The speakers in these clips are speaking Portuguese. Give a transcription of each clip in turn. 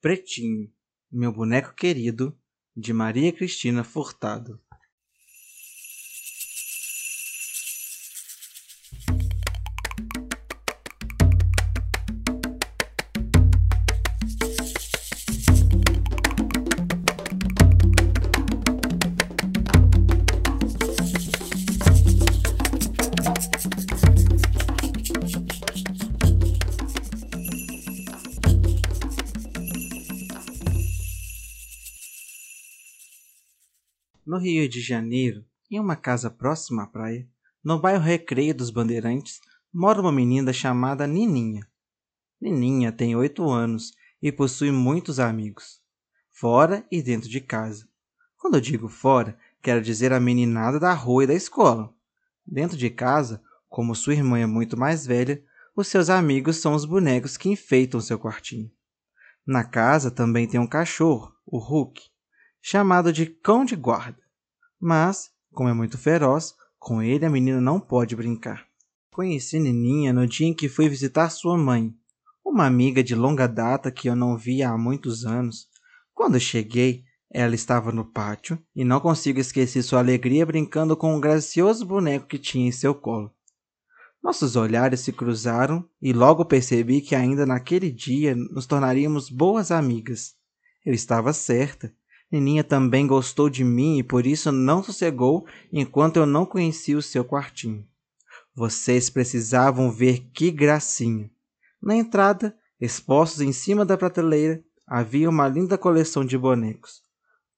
Pretinho, meu boneco querido, de Maria Cristina Furtado. Rio de Janeiro, em uma casa próxima à praia, no bairro Recreio dos Bandeirantes, mora uma menina chamada Nininha. Nininha tem oito anos e possui muitos amigos, fora e dentro de casa. Quando eu digo fora, quero dizer a meninada da rua e da escola. Dentro de casa, como sua irmã é muito mais velha, os seus amigos são os bonecos que enfeitam seu quartinho. Na casa também tem um cachorro, o Hulk, chamado de cão de guarda. Mas, como é muito feroz, com ele a menina não pode brincar. Conheci Nininha no dia em que fui visitar sua mãe, uma amiga de longa data que eu não via há muitos anos. Quando cheguei, ela estava no pátio e não consigo esquecer sua alegria brincando com um gracioso boneco que tinha em seu colo. Nossos olhares se cruzaram e logo percebi que ainda naquele dia nos tornaríamos boas amigas. Eu estava certa. Nininha também gostou de mim e por isso não sossegou enquanto eu não conhecia o seu quartinho. Vocês precisavam ver que gracinha. Na entrada, expostos em cima da prateleira, havia uma linda coleção de bonecos,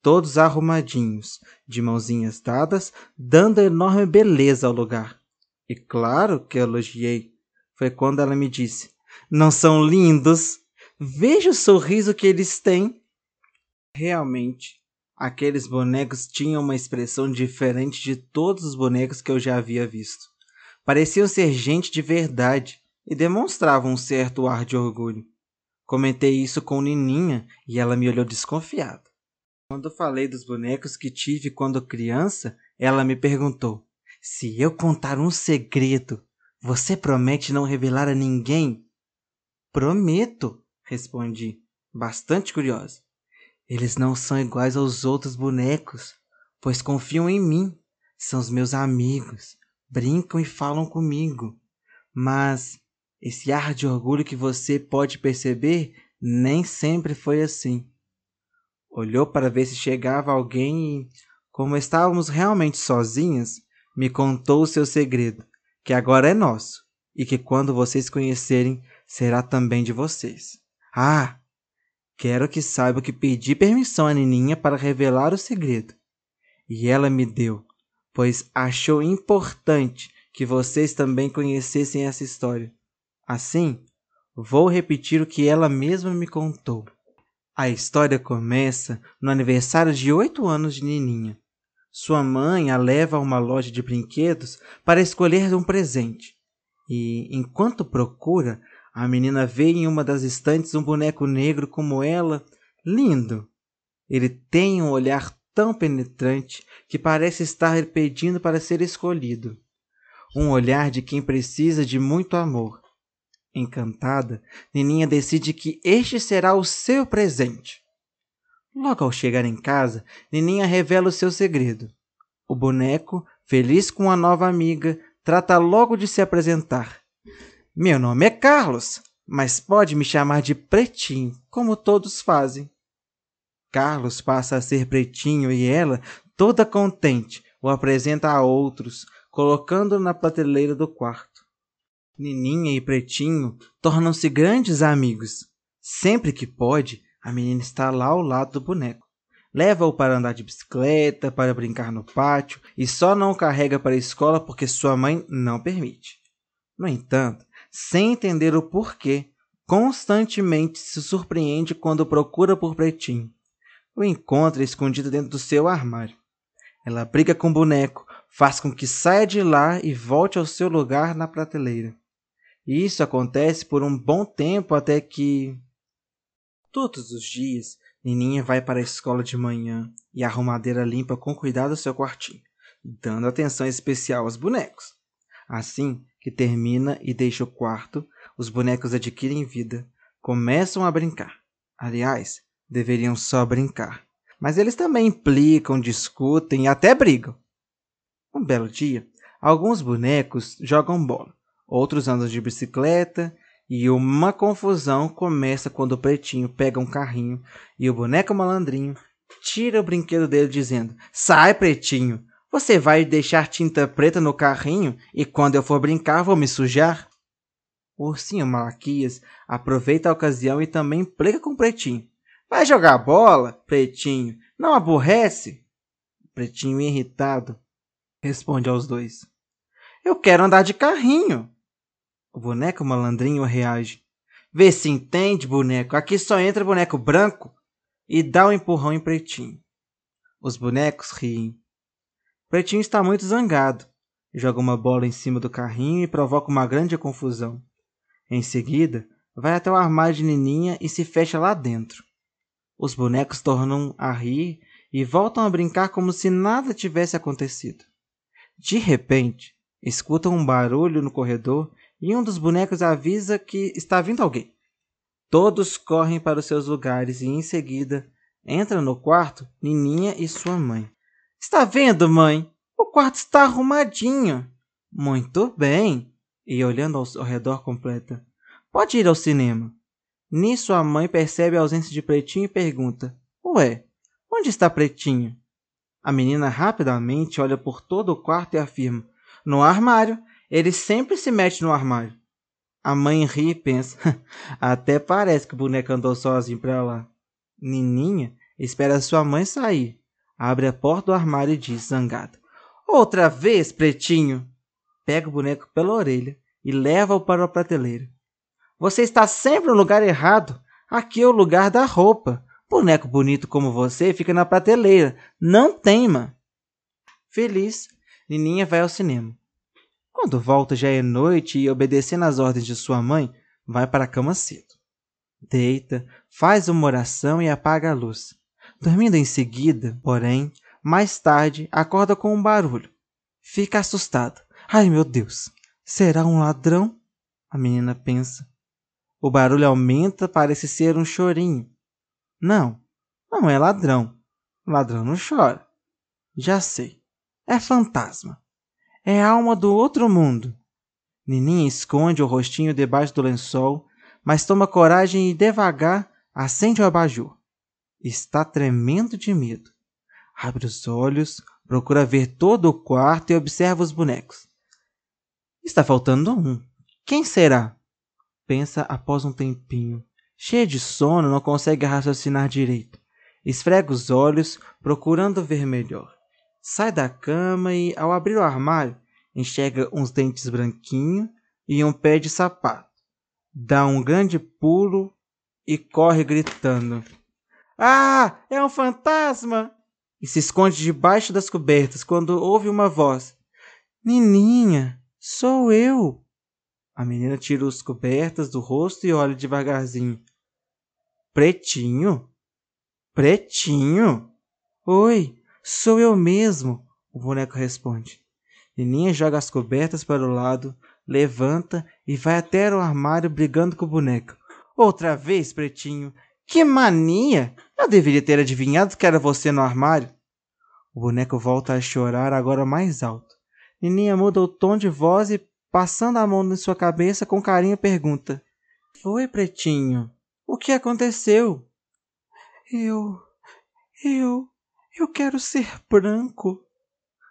todos arrumadinhos, de mãozinhas dadas, dando enorme beleza ao lugar. E claro que elogiei. Foi quando ela me disse: Não são lindos? Veja o sorriso que eles têm. Realmente, aqueles bonecos tinham uma expressão diferente de todos os bonecos que eu já havia visto. Pareciam ser gente de verdade e demonstravam um certo ar de orgulho. Comentei isso com Nininha e ela me olhou desconfiada. Quando falei dos bonecos que tive quando criança, ela me perguntou: Se eu contar um segredo, você promete não revelar a ninguém? Prometo, respondi, bastante curiosa. Eles não são iguais aos outros bonecos, pois confiam em mim. São os meus amigos, brincam e falam comigo. Mas esse ar de orgulho que você pode perceber nem sempre foi assim. Olhou para ver se chegava alguém e, como estávamos realmente sozinhas, me contou o seu segredo, que agora é nosso e que quando vocês conhecerem será também de vocês. Ah, Quero que saiba que pedi permissão à Nininha para revelar o segredo. E ela me deu, pois achou importante que vocês também conhecessem essa história. Assim, vou repetir o que ela mesma me contou. A história começa no aniversário de oito anos de Nininha. Sua mãe a leva a uma loja de brinquedos para escolher um presente. E, enquanto procura, a menina vê em uma das estantes um boneco negro como ela, lindo. Ele tem um olhar tão penetrante que parece estar pedindo para ser escolhido. Um olhar de quem precisa de muito amor. Encantada, Nininha decide que este será o seu presente. Logo ao chegar em casa, Nininha revela o seu segredo. O boneco, feliz com a nova amiga, trata logo de se apresentar. Meu nome é Carlos, mas pode me chamar de Pretinho, como todos fazem. Carlos passa a ser Pretinho e ela, toda contente, o apresenta a outros, colocando-o na prateleira do quarto. Nininha e Pretinho tornam-se grandes amigos. Sempre que pode, a menina está lá ao lado do boneco. Leva-o para andar de bicicleta, para brincar no pátio e só não o carrega para a escola porque sua mãe não permite. No entanto, sem entender o porquê, constantemente se surpreende quando procura por Pretinho. O encontra escondido dentro do seu armário. Ela briga com o boneco, faz com que saia de lá e volte ao seu lugar na prateleira. Isso acontece por um bom tempo até que. Todos os dias, Nininha vai para a escola de manhã e a arrumadeira limpa com cuidado o seu quartinho, dando atenção especial aos bonecos. Assim, que termina e deixa o quarto, os bonecos adquirem vida, começam a brincar. Aliás, deveriam só brincar. Mas eles também implicam, discutem e até brigam. Um belo dia, alguns bonecos jogam bola, outros andam de bicicleta e uma confusão começa quando o pretinho pega um carrinho e o boneco malandrinho tira o brinquedo dele dizendo: Sai, pretinho! Você vai deixar tinta preta no carrinho e quando eu for brincar vou me sujar? O ursinho Malaquias aproveita a ocasião e também implica com o pretinho. Vai jogar bola, pretinho? Não aborrece? Pretinho irritado responde aos dois. Eu quero andar de carrinho. O boneco malandrinho reage. Vê se entende, boneco. Aqui só entra boneco branco. E dá um empurrão em pretinho. Os bonecos riem. Pretinho está muito zangado. Joga uma bola em cima do carrinho e provoca uma grande confusão. Em seguida, vai até o armário de Nininha e se fecha lá dentro. Os bonecos tornam a rir e voltam a brincar como se nada tivesse acontecido. De repente, escutam um barulho no corredor e um dos bonecos avisa que está vindo alguém. Todos correm para os seus lugares e, em seguida, entra no quarto Nininha e sua mãe. Está vendo, mãe? O quarto está arrumadinho. Muito bem. E olhando ao, redor completa. Pode ir ao cinema. Nisso a mãe percebe a ausência de Pretinho e pergunta: Ué, onde está Pretinho? A menina rapidamente olha por todo o quarto e afirma: No armário. Ele sempre se mete no armário. A mãe ri e pensa: Até parece que o boneco andou sozinho para lá. Nininha espera sua mãe sair abre a porta do armário e diz, zangado: Outra vez, pretinho! Pega o boneco pela orelha e leva-o para a prateleira. Você está sempre no lugar errado. Aqui é o lugar da roupa. Boneco bonito como você fica na prateleira. Não teima. Feliz, Nininha vai ao cinema. Quando volta já é noite e, obedecendo às ordens de sua mãe, vai para a cama cedo. Deita, faz uma oração e apaga a luz. Dormindo em seguida, porém, mais tarde acorda com um barulho. Fica assustada. Ai meu Deus, será um ladrão? A menina pensa. O barulho aumenta, parece ser um chorinho. Não, não é ladrão. Ladrão não chora. Já sei. É fantasma. É alma do outro mundo. Nininha esconde o rostinho debaixo do lençol, mas toma coragem e devagar acende o abajur. Está tremendo de medo. Abre os olhos, procura ver todo o quarto e observa os bonecos. Está faltando um. Quem será? Pensa após um tempinho. Cheia de sono, não consegue raciocinar direito. Esfrega os olhos, procurando ver melhor. Sai da cama e, ao abrir o armário, enxerga uns dentes branquinhos e um pé de sapato. Dá um grande pulo e corre gritando. Ah, é um fantasma! E se esconde debaixo das cobertas quando ouve uma voz. Nininha, sou eu! A menina tira as cobertas do rosto e olha devagarzinho. Pretinho? Pretinho? Oi, sou eu mesmo, o boneco responde. Nininha joga as cobertas para o lado, levanta e vai até o armário brigando com o boneco. Outra vez, Pretinho, que mania! Eu deveria ter adivinhado que era você no armário. O boneco volta a chorar agora mais alto. Nininha muda o tom de voz e, passando a mão em sua cabeça, com carinho pergunta: Foi, pretinho? O que aconteceu? Eu. Eu. Eu quero ser branco.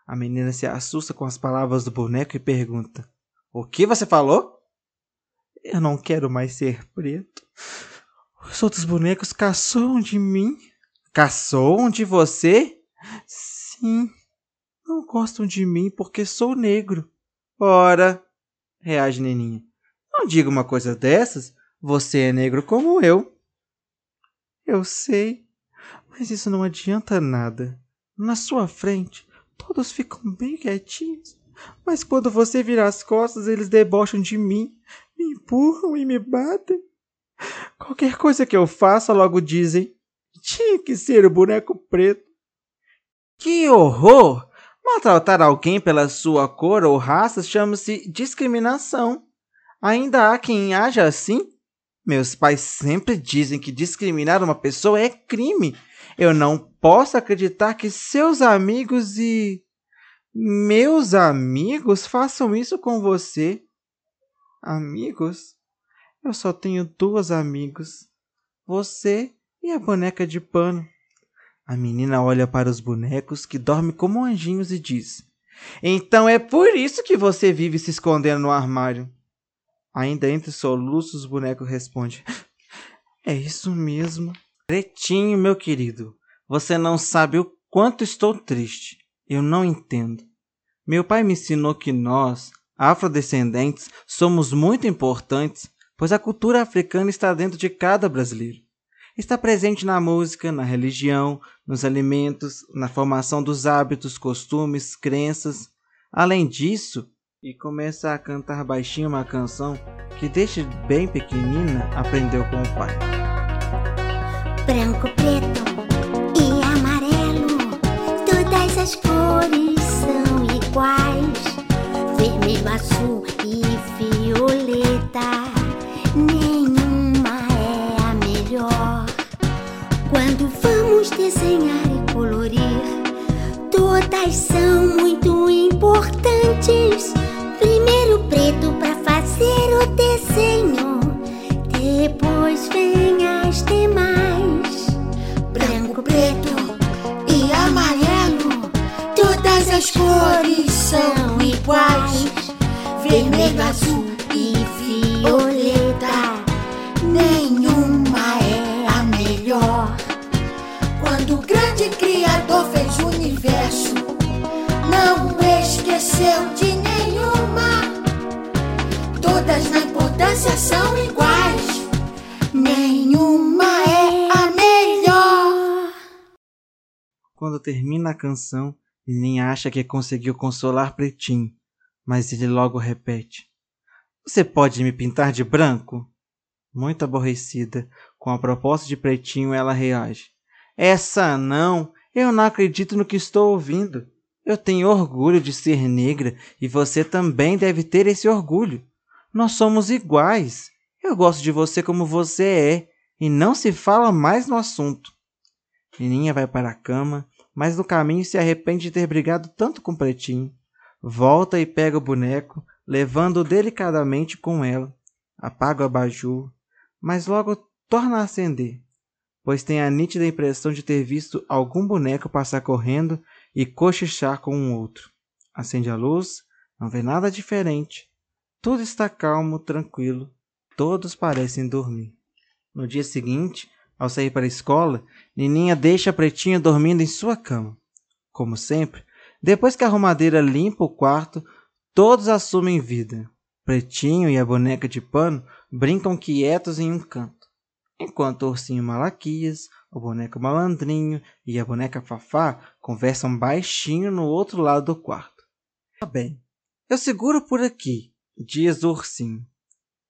A menina se assusta com as palavras do boneco e pergunta: O que você falou? Eu não quero mais ser preto. Os outros bonecos caçou de mim. Caçou de você? Sim. Não gostam de mim porque sou negro. Ora, reage Neninha. Não diga uma coisa dessas. Você é negro como eu. Eu sei, mas isso não adianta nada. Na sua frente, todos ficam bem quietinhos. Mas quando você vira as costas, eles debocham de mim, me empurram e me batem. Qualquer coisa que eu faça, logo dizem. Tinha que ser o boneco preto. Que horror! Maltratar alguém pela sua cor ou raça chama-se discriminação. Ainda há quem haja assim? Meus pais sempre dizem que discriminar uma pessoa é crime. Eu não posso acreditar que seus amigos e. Meus amigos façam isso com você. Amigos? Eu só tenho duas amigos. Você e a boneca de pano. A menina olha para os bonecos que dormem como anjinhos e diz: Então é por isso que você vive se escondendo no armário. Ainda entre soluços, o boneco responde: É isso mesmo. Pretinho, meu querido, você não sabe o quanto estou triste. Eu não entendo. Meu pai me ensinou que nós, afrodescendentes, somos muito importantes, pois a cultura africana está dentro de cada brasileiro. Está presente na música, na religião, nos alimentos, na formação dos hábitos, costumes, crenças. Além disso, e começa a cantar baixinho uma canção que desde bem pequenina aprendeu com o pai. Branco, preto e amarelo, todas as cores são iguais. Vermelho, azul termina a canção, Nininha acha que conseguiu consolar Pretinho, mas ele logo repete: Você pode me pintar de branco? Muito aborrecida com a proposta de Pretinho, ela reage: Essa não! Eu não acredito no que estou ouvindo. Eu tenho orgulho de ser negra e você também deve ter esse orgulho. Nós somos iguais. Eu gosto de você como você é, e não se fala mais no assunto. Nininha vai para a cama, mas no caminho se arrepende de ter brigado tanto com o Pretinho. Volta e pega o boneco, levando-o delicadamente com ela. Apaga o abajur, mas logo torna a acender, pois tem a nítida impressão de ter visto algum boneco passar correndo e cochichar com um outro. Acende a luz, não vê nada diferente. Tudo está calmo, tranquilo. Todos parecem dormir. No dia seguinte, ao sair para a escola, Nininha deixa a Pretinha dormindo em sua cama. Como sempre, depois que a arrumadeira limpa o quarto, todos assumem vida. Pretinho e a boneca de pano brincam quietos em um canto, enquanto o ursinho Malaquias, o boneco Malandrinho e a boneca Fafá conversam baixinho no outro lado do quarto. Tá bem, eu seguro por aqui, diz o ursinho.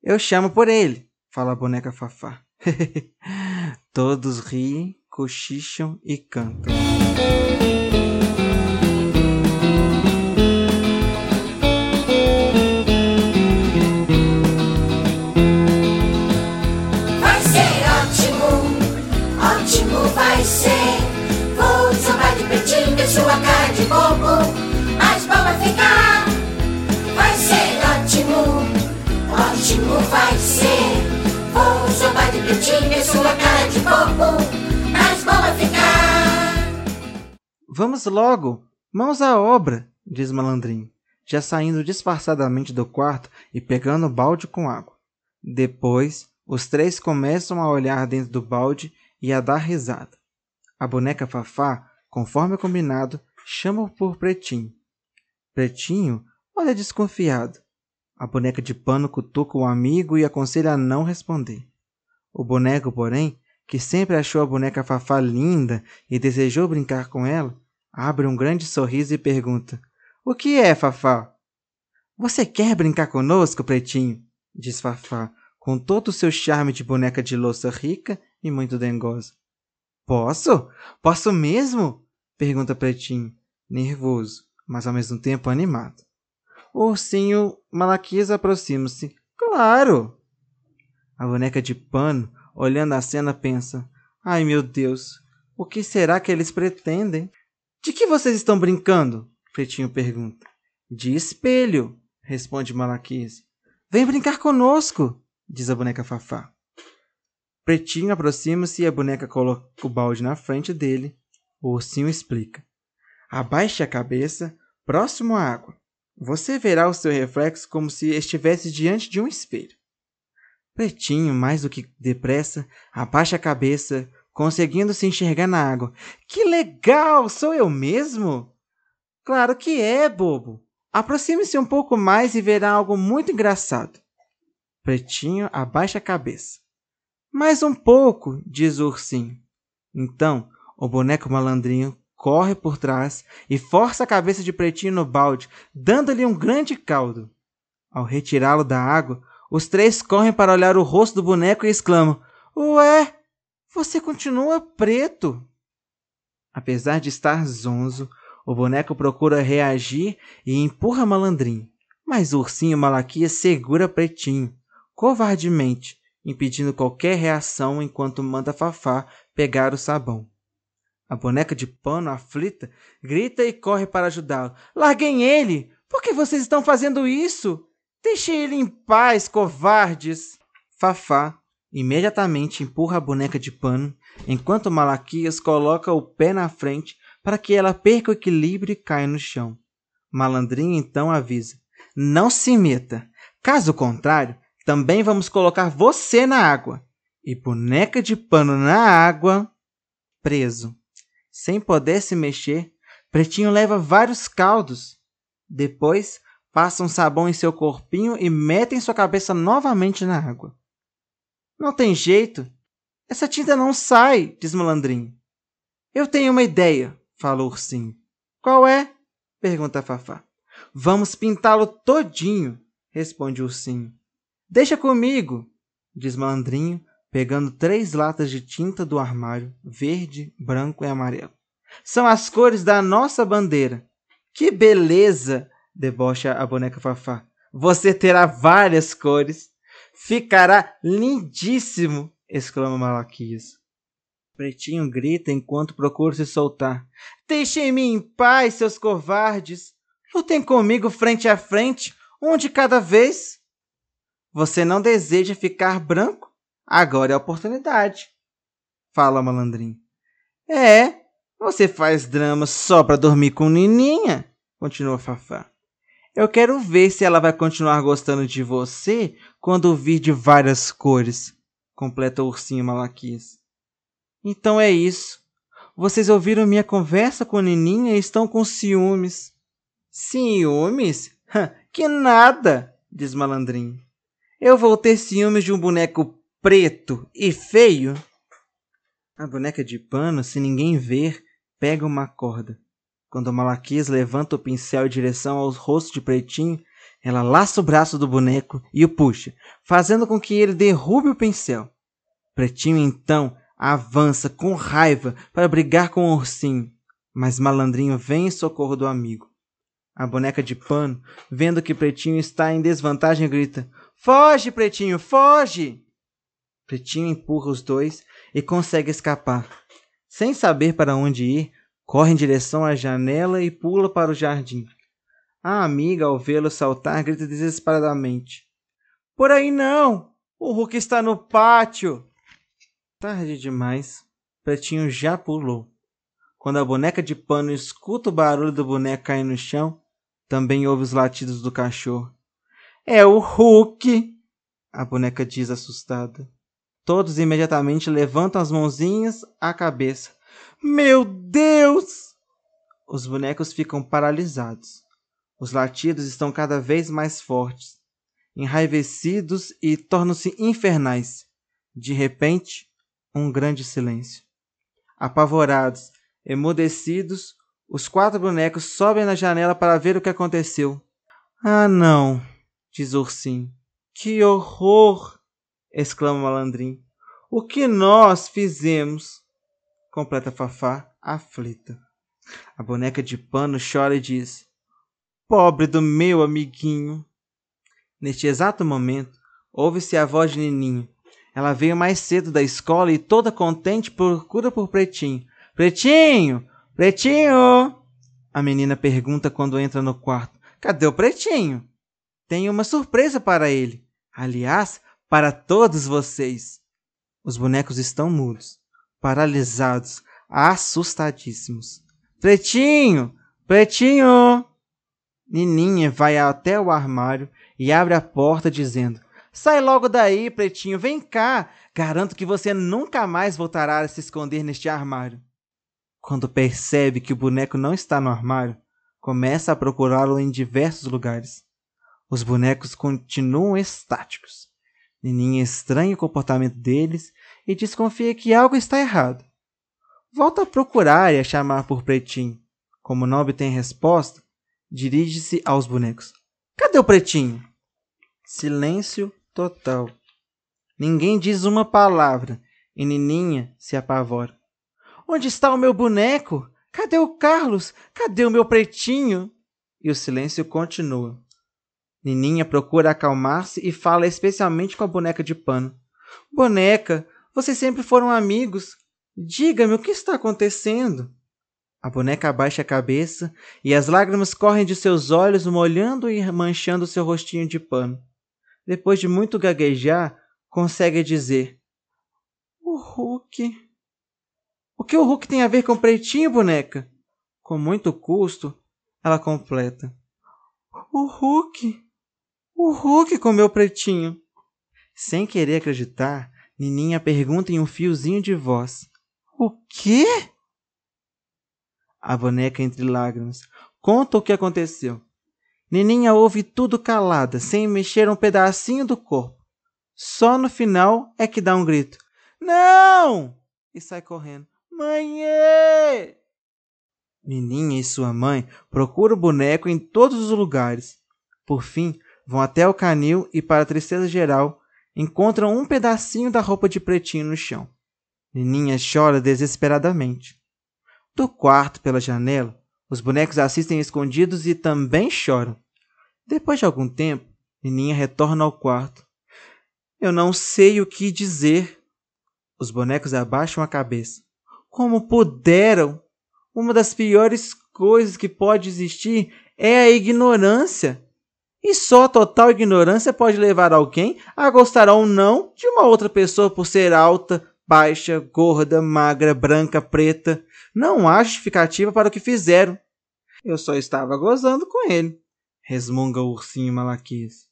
Eu chamo por ele, fala a boneca Fafá. Todos riem, cochicham e cantam. Ficar. Vamos logo, mãos à obra, diz Malandrinho, já saindo disfarçadamente do quarto e pegando o balde com água. Depois, os três começam a olhar dentro do balde e a dar risada. A boneca Fafá, conforme combinado, chama por Pretinho. Pretinho olha desconfiado. A boneca de pano cutuca o amigo e aconselha a não responder. O boneco, porém, que sempre achou a boneca Fafá linda e desejou brincar com ela, abre um grande sorriso e pergunta: O que é, Fafá? Você quer brincar conosco, Pretinho? diz Fafá, com todo o seu charme de boneca de louça rica e muito dengosa. Posso? Posso mesmo? pergunta Pretinho, nervoso, mas ao mesmo tempo animado. O ursinho Malaquias aproxima-se. Claro! A boneca de pano, olhando a cena, pensa: Ai meu Deus, o que será que eles pretendem? De que vocês estão brincando? Pretinho pergunta. De espelho, responde Malaquias. Vem brincar conosco, diz a boneca Fafá. Pretinho aproxima-se e a boneca coloca o balde na frente dele. O ursinho explica. Abaixe a cabeça, próximo à água. Você verá o seu reflexo como se estivesse diante de um espelho. Pretinho, mais do que depressa, abaixa a cabeça, conseguindo se enxergar na água. Que legal! Sou eu mesmo? Claro que é, bobo. Aproxime-se um pouco mais e verá algo muito engraçado. Pretinho abaixa a cabeça. Mais um pouco, diz o ursinho. Então, o boneco malandrinho corre por trás e força a cabeça de Pretinho no balde, dando-lhe um grande caldo. Ao retirá-lo da água, os três correm para olhar o rosto do boneco e exclamam: Ué, você continua preto! Apesar de estar zonzo, o boneco procura reagir e empurra Malandrinho, mas o ursinho Malaquias segura Pretinho, covardemente, impedindo qualquer reação enquanto manda Fafá pegar o sabão. A boneca de pano, aflita, grita e corre para ajudá-lo. Larguem ele! Por que vocês estão fazendo isso? Deixem ele em paz, covardes! Fafá imediatamente empurra a boneca de pano, enquanto Malaquias coloca o pé na frente para que ela perca o equilíbrio e caia no chão. Malandrinho então avisa: Não se meta. Caso contrário, também vamos colocar você na água. E boneca de pano na água, preso. Sem poder se mexer, Pretinho leva vários caldos. Depois, passam sabão em seu corpinho e metem sua cabeça novamente na água. Não tem jeito. Essa tinta não sai, diz Malandrinho. Eu tenho uma ideia, fala o ursinho. Qual é? pergunta Fafá. Vamos pintá-lo todinho, responde o ursinho. Deixa comigo, diz Malandrinho, pegando três latas de tinta do armário, verde, branco e amarelo. São as cores da nossa bandeira. Que beleza! Debocha a boneca Fafá. Você terá várias cores. Ficará lindíssimo! exclama Malaquias. Pretinho grita enquanto procura se soltar. Deixem-me em paz, seus covardes! Lutem comigo frente a frente, um de cada vez. Você não deseja ficar branco? Agora é a oportunidade. Fala, malandrinho. É, você faz drama só pra dormir com Nininha? Continua Fafá. Eu quero ver se ela vai continuar gostando de você quando vir de várias cores, completa o ursinho Malaquias. Então é isso. Vocês ouviram minha conversa com Nininha e estão com ciúmes. Ciúmes? que nada, diz Malandrinho. Eu vou ter ciúmes de um boneco preto e feio? A boneca de pano, se ninguém ver, pega uma corda. Quando Malaquias levanta o pincel em direção aos rostos de Pretinho, ela laça o braço do boneco e o puxa, fazendo com que ele derrube o pincel. Pretinho então avança com raiva para brigar com o ursinho, mas Malandrinho vem em socorro do amigo. A boneca de pano, vendo que Pretinho está em desvantagem, grita: Foge, Pretinho, foge! Pretinho empurra os dois e consegue escapar. Sem saber para onde ir, corre em direção à janela e pula para o jardim. A amiga, ao vê-lo saltar, grita desesperadamente: Por aí não! O Hulk está no pátio! Tarde demais. Pretinho já pulou. Quando a boneca de pano escuta o barulho do boneco cair no chão, também ouve os latidos do cachorro. É o Hulk! A boneca diz assustada. Todos imediatamente levantam as mãozinhas à cabeça. Meu Deus! Os bonecos ficam paralisados. Os latidos estão cada vez mais fortes, enraivecidos e tornam-se infernais. De repente, um grande silêncio. Apavorados, emudecidos, os quatro bonecos sobem na janela para ver o que aconteceu. Ah, não! diz ursinho. Que horror! exclama o malandrinho. O que nós fizemos? Completa Fafá, aflita. A boneca de pano chora e diz: Pobre do meu amiguinho. Neste exato momento, ouve-se a voz de Nininho. Ela veio mais cedo da escola e toda contente procura por Pretinho. Pretinho! Pretinho! A menina pergunta quando entra no quarto. Cadê o Pretinho? Tenho uma surpresa para ele. Aliás, para todos vocês. Os bonecos estão mudos, paralisados, assustadíssimos. Pretinho! Pretinho! Nininha vai até o armário e abre a porta dizendo: Sai logo daí, pretinho, vem cá. Garanto que você nunca mais voltará a se esconder neste armário. Quando percebe que o boneco não está no armário, começa a procurá-lo em diversos lugares. Os bonecos continuam estáticos. Nininha estranha o comportamento deles e desconfia que algo está errado. Volta a procurar e a chamar por Pretinho. Como não obtém resposta, dirige-se aos bonecos. Cadê o Pretinho? Silêncio total. Ninguém diz uma palavra e Nininha se apavora. Onde está o meu boneco? Cadê o Carlos? Cadê o meu pretinho? E o silêncio continua. Nininha procura acalmar-se e fala especialmente com a boneca de pano. Boneca, vocês sempre foram amigos. Diga-me o que está acontecendo. A boneca abaixa a cabeça e as lágrimas correm de seus olhos, molhando e manchando seu rostinho de pano depois de muito gaguejar, consegue dizer: O Hulk. O que o Hulk tem a ver com o pretinho, boneca? Com muito custo, ela completa: O Hulk. O Hulk comeu pretinho. Sem querer acreditar, Nininha pergunta em um fiozinho de voz: O quê? A boneca, entre lágrimas, conta o que aconteceu. Nininha ouve tudo calada, sem mexer um pedacinho do corpo. Só no final é que dá um grito. Não! E sai correndo. Mãe! Nininha e sua mãe procuram o boneco em todos os lugares. Por fim, vão até o canil e, para tristeza geral, encontram um pedacinho da roupa de pretinho no chão. Nininha chora desesperadamente. Do quarto pela janela, os bonecos assistem escondidos e também choram. Depois de algum tempo, Nininha retorna ao quarto. Eu não sei o que dizer. Os bonecos abaixam a cabeça. Como puderam? Uma das piores coisas que pode existir é a ignorância. E só a total ignorância pode levar alguém a gostar ou não de uma outra pessoa por ser alta, baixa, gorda, magra, branca, preta. Não há justificativa para o que fizeram. Eu só estava gozando com ele, resmunga o ursinho malaquês.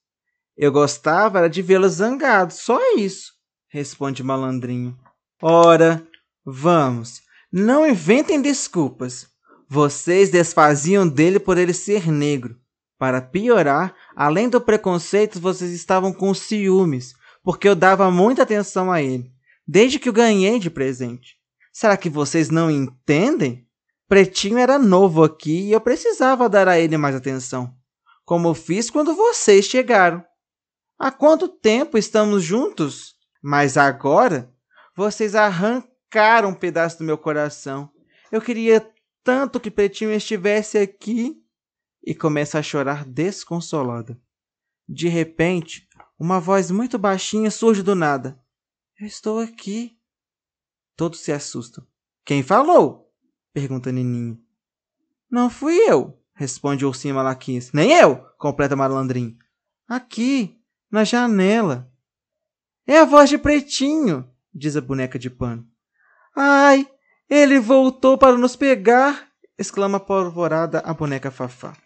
Eu gostava era de vê-lo zangado, só isso, responde malandrinho. Ora, vamos, não inventem desculpas. Vocês desfaziam dele por ele ser negro. Para piorar, além do preconceito, vocês estavam com ciúmes, porque eu dava muita atenção a ele, desde que o ganhei de presente. Será que vocês não entendem? Pretinho era novo aqui e eu precisava dar a ele mais atenção, como fiz quando vocês chegaram. Há quanto tempo estamos juntos? Mas agora vocês arrancaram um pedaço do meu coração. Eu queria tanto que Pretinho estivesse aqui. E começa a chorar desconsolada. De repente, uma voz muito baixinha surge do nada. Eu estou aqui. Todos se assustam. Quem falou? pergunta Nininho. Não fui eu, responde o ursinho Malaquinhas. Nem eu, completa Malandrinho. Aqui, na janela. É a voz de Pretinho, diz a boneca de pano. Ai, ele voltou para nos pegar, exclama apavorada a boneca Fafá.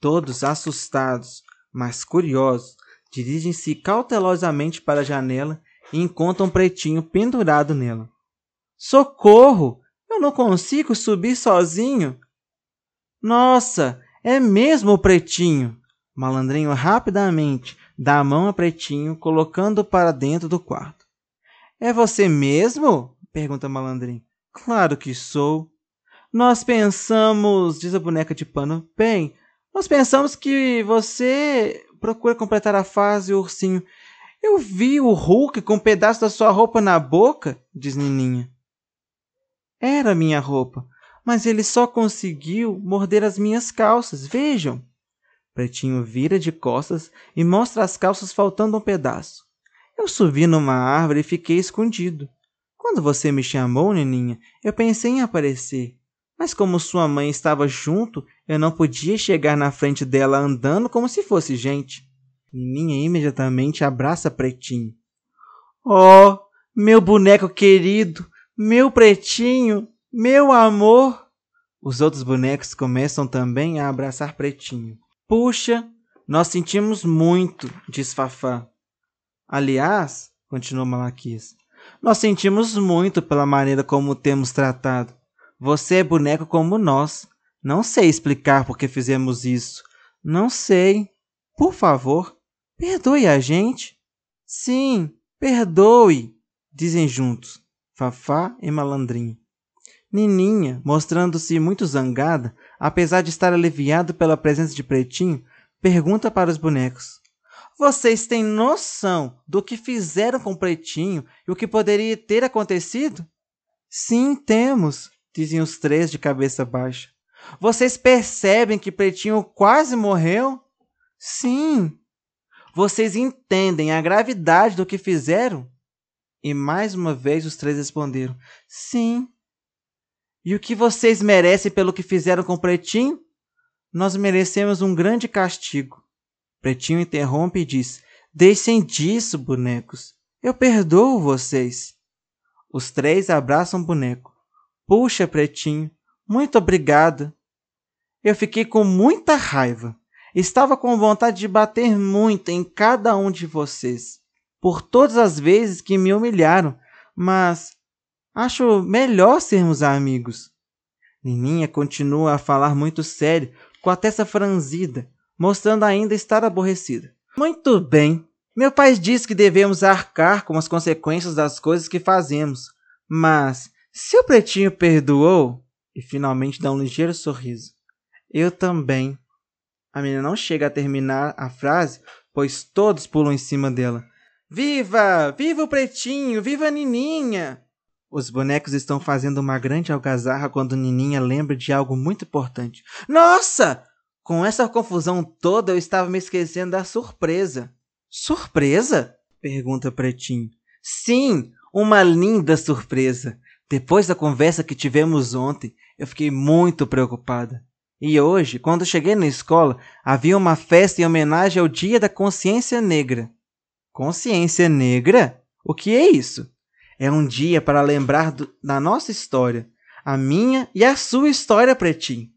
Todos assustados, mas curiosos, dirigem-se cautelosamente para a janela e encontram Pretinho pendurado nela. Socorro! Eu não consigo subir sozinho. Nossa, é mesmo o pretinho. Malandrinho rapidamente dá a mão a pretinho, colocando para dentro do quarto. É você mesmo? pergunta Malandrinho. Claro que sou. Nós pensamos, diz a boneca de pano. Bem, nós pensamos que você procura completar a fase ursinho. Eu vi o Hulk com um pedaço da sua roupa na boca, diz Nininha. Era minha roupa, mas ele só conseguiu morder as minhas calças. Vejam. Pretinho vira de costas e mostra as calças faltando um pedaço. Eu subi numa árvore e fiquei escondido. Quando você me chamou, Nininha, eu pensei em aparecer. Mas como sua mãe estava junto, eu não podia chegar na frente dela andando como se fosse gente. Nininha imediatamente abraça Pretinho. Oh, meu boneco querido, meu Pretinho, meu amor! Os outros bonecos começam também a abraçar Pretinho. Puxa, nós sentimos muito, diz Fafá. Aliás, continuou Malaquias, nós sentimos muito pela maneira como o temos tratado. Você é boneco como nós. Não sei explicar por que fizemos isso. Não sei. Por favor, perdoe a gente. Sim, perdoe, dizem juntos, Fafá e Malandrinho. Nininha, mostrando-se muito zangada, apesar de estar aliviado pela presença de Pretinho, pergunta para os bonecos: Vocês têm noção do que fizeram com Pretinho e o que poderia ter acontecido? Sim, temos, dizem os três de cabeça baixa. Vocês percebem que Pretinho quase morreu? Sim. Vocês entendem a gravidade do que fizeram? E mais uma vez os três responderam: Sim. E o que vocês merecem pelo que fizeram com Pretinho? Nós merecemos um grande castigo. Pretinho interrompe e diz: Deixem disso, bonecos. Eu perdoo vocês. Os três abraçam o boneco. Puxa, Pretinho, muito obrigada. Eu fiquei com muita raiva. Estava com vontade de bater muito em cada um de vocês, por todas as vezes que me humilharam, mas acho melhor sermos amigos. Nininha continua a falar muito sério, com a testa franzida, mostrando ainda estar aborrecida. Muito bem. Meu pai diz que devemos arcar com as consequências das coisas que fazemos, mas se o pretinho perdoou, e finalmente dá um ligeiro sorriso, eu também. A menina não chega a terminar a frase, pois todos pulam em cima dela. Viva! Viva o pretinho! Viva a Nininha! Os bonecos estão fazendo uma grande algazarra quando Nininha lembra de algo muito importante. Nossa! Com essa confusão toda eu estava me esquecendo da surpresa. Surpresa? pergunta Pretinho. Sim, uma linda surpresa. Depois da conversa que tivemos ontem, eu fiquei muito preocupada. E hoje, quando cheguei na escola, havia uma festa em homenagem ao Dia da Consciência Negra. Consciência Negra? O que é isso? É um dia para lembrar do, da nossa história, a minha e a sua história, Pretinho.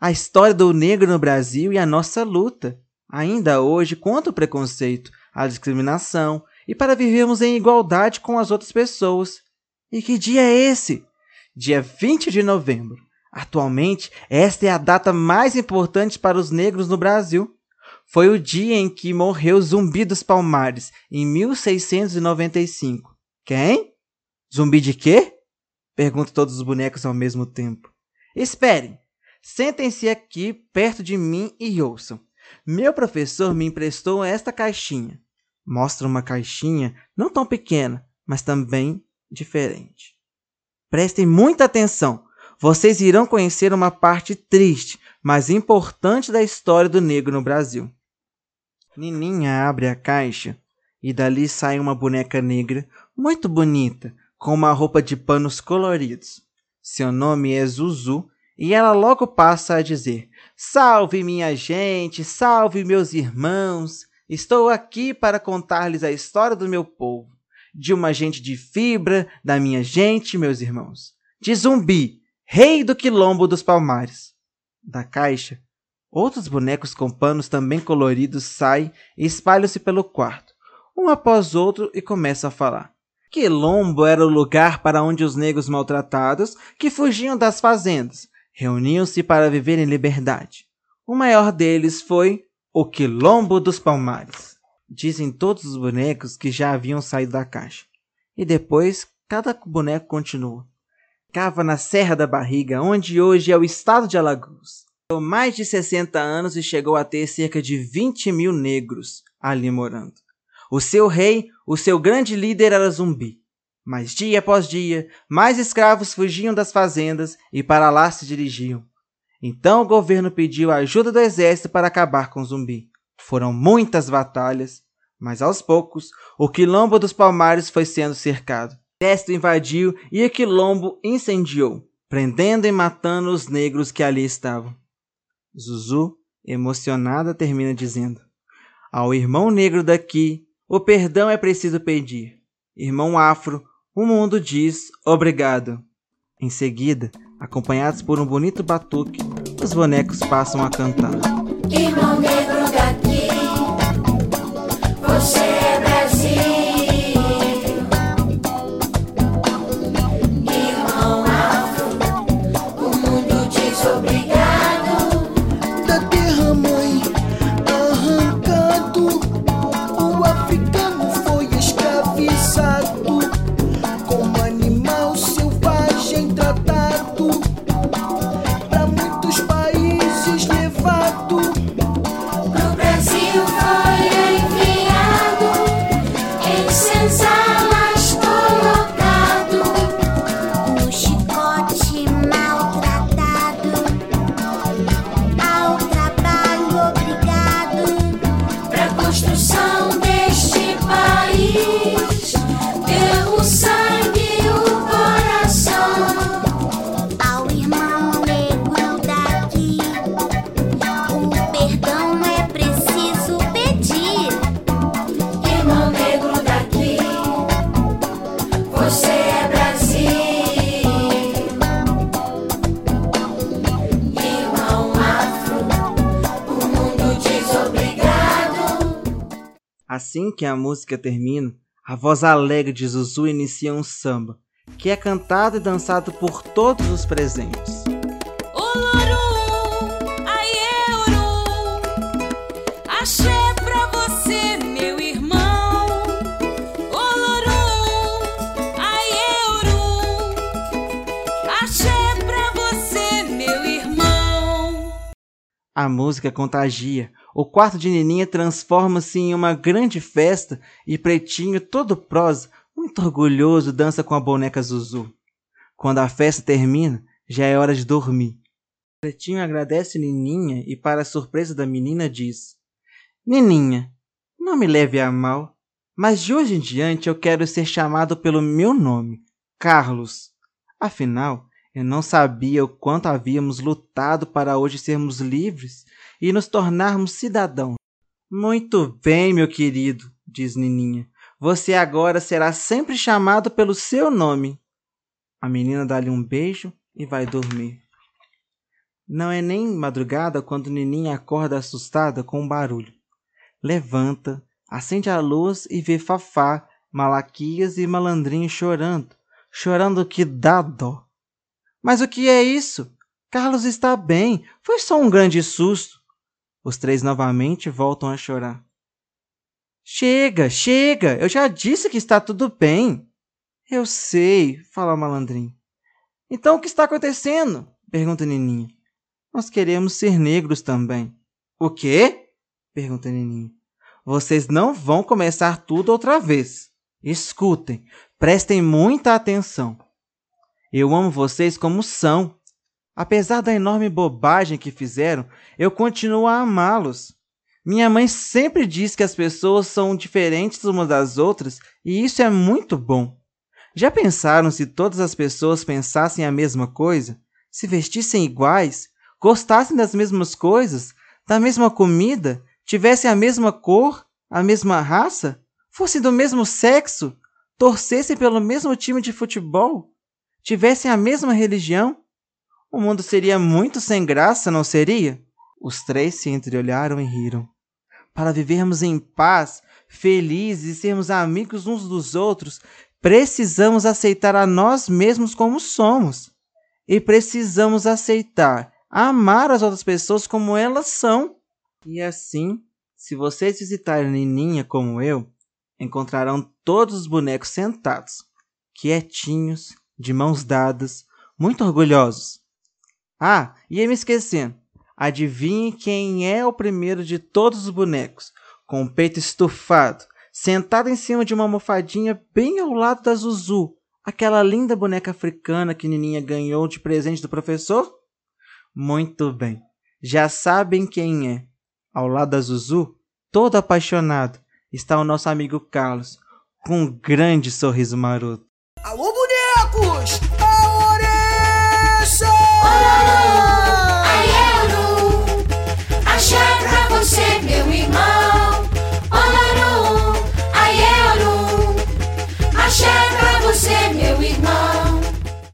A história do negro no Brasil e a nossa luta, ainda hoje, contra o preconceito, a discriminação e para vivermos em igualdade com as outras pessoas. E que dia é esse? Dia 20 de novembro. Atualmente, esta é a data mais importante para os negros no Brasil. Foi o dia em que morreu Zumbi dos Palmares, em 1695. Quem? Zumbi de quê? Perguntam todos os bonecos ao mesmo tempo. Esperem! Sentem-se aqui perto de mim e ouçam. Meu professor me emprestou esta caixinha. Mostra uma caixinha não tão pequena, mas também diferente. Prestem muita atenção vocês irão conhecer uma parte triste, mas importante da história do negro no Brasil. Nininha abre a caixa e dali sai uma boneca negra muito bonita, com uma roupa de panos coloridos. Seu nome é Zuzu e ela logo passa a dizer: Salve minha gente, salve meus irmãos, estou aqui para contar-lhes a história do meu povo, de uma gente de fibra, da minha gente, meus irmãos, de zumbi, Rei do Quilombo dos Palmares. Da caixa, outros bonecos com panos também coloridos saem e espalham-se pelo quarto, um após outro, e começam a falar. Quilombo era o lugar para onde os negros maltratados, que fugiam das fazendas, reuniam-se para viver em liberdade. O maior deles foi o Quilombo dos Palmares. Dizem todos os bonecos que já haviam saído da caixa. E depois, cada boneco continua ficava na Serra da Barriga, onde hoje é o estado de Alagoas. Ficou mais de 60 anos e chegou a ter cerca de 20 mil negros ali morando. O seu rei, o seu grande líder era zumbi. Mas dia após dia, mais escravos fugiam das fazendas e para lá se dirigiam. Então o governo pediu a ajuda do exército para acabar com zumbi. Foram muitas batalhas, Mas aos poucos, o quilombo dos Palmares foi sendo cercado. O exército invadiu e o quilombo incendiou, prendendo e matando os negros que ali estavam. Zuzu, emocionada, termina dizendo: Ao irmão negro daqui, o perdão é preciso pedir. Irmão afro, o mundo diz obrigado. Em seguida, acompanhados por um bonito batuque, os bonecos passam a cantar. Que a música termina, a voz alegre de Zuzu inicia um samba, que é cantado e dançado por todos os presentes. A música contagia. O quarto de Nininha transforma-se em uma grande festa e Pretinho, todo prosa, muito orgulhoso, dança com a boneca Zuzu. Quando a festa termina, já é hora de dormir. Pretinho agradece Nininha e, para a surpresa da menina, diz: Nininha, não me leve a mal, mas de hoje em diante eu quero ser chamado pelo meu nome, Carlos. Afinal, eu não sabia o quanto havíamos lutado para hoje sermos livres e nos tornarmos cidadãos. Muito bem, meu querido, diz Nininha. Você agora será sempre chamado pelo seu nome. A menina dá-lhe um beijo e vai dormir. Não é nem madrugada quando Nininha acorda assustada com um barulho. Levanta, acende a luz e vê Fafá, Malaquias e Malandrinho chorando, chorando que dá dó. Mas o que é isso? Carlos está bem, foi só um grande susto. Os três novamente voltam a chorar. Chega, chega, eu já disse que está tudo bem. Eu sei, fala o malandrinho. Então o que está acontecendo? pergunta Nininha. Nós queremos ser negros também. O quê? pergunta Nininha. Vocês não vão começar tudo outra vez. Escutem, prestem muita atenção. Eu amo vocês como são. Apesar da enorme bobagem que fizeram, eu continuo a amá-los. Minha mãe sempre diz que as pessoas são diferentes umas das outras e isso é muito bom. Já pensaram se todas as pessoas pensassem a mesma coisa? Se vestissem iguais? Gostassem das mesmas coisas? Da mesma comida? Tivessem a mesma cor? A mesma raça? Fossem do mesmo sexo? Torcessem pelo mesmo time de futebol? Tivessem a mesma religião? O mundo seria muito sem graça, não seria? Os três se entreolharam e riram. Para vivermos em paz, felizes e sermos amigos uns dos outros, precisamos aceitar a nós mesmos como somos. E precisamos aceitar, amar as outras pessoas como elas são. E assim, se vocês visitarem Nininha como eu, encontrarão todos os bonecos sentados, quietinhos, de mãos dadas, muito orgulhosos. Ah, ia me esquecendo. Adivinhe quem é o primeiro de todos os bonecos, com o peito estufado, sentado em cima de uma almofadinha bem ao lado da Zuzu, aquela linda boneca africana que Nininha ganhou de presente do professor? Muito bem, já sabem quem é. Ao lado da Zuzu, todo apaixonado, está o nosso amigo Carlos, com um grande sorriso maroto. Alô, bonecos! mercy. Oh,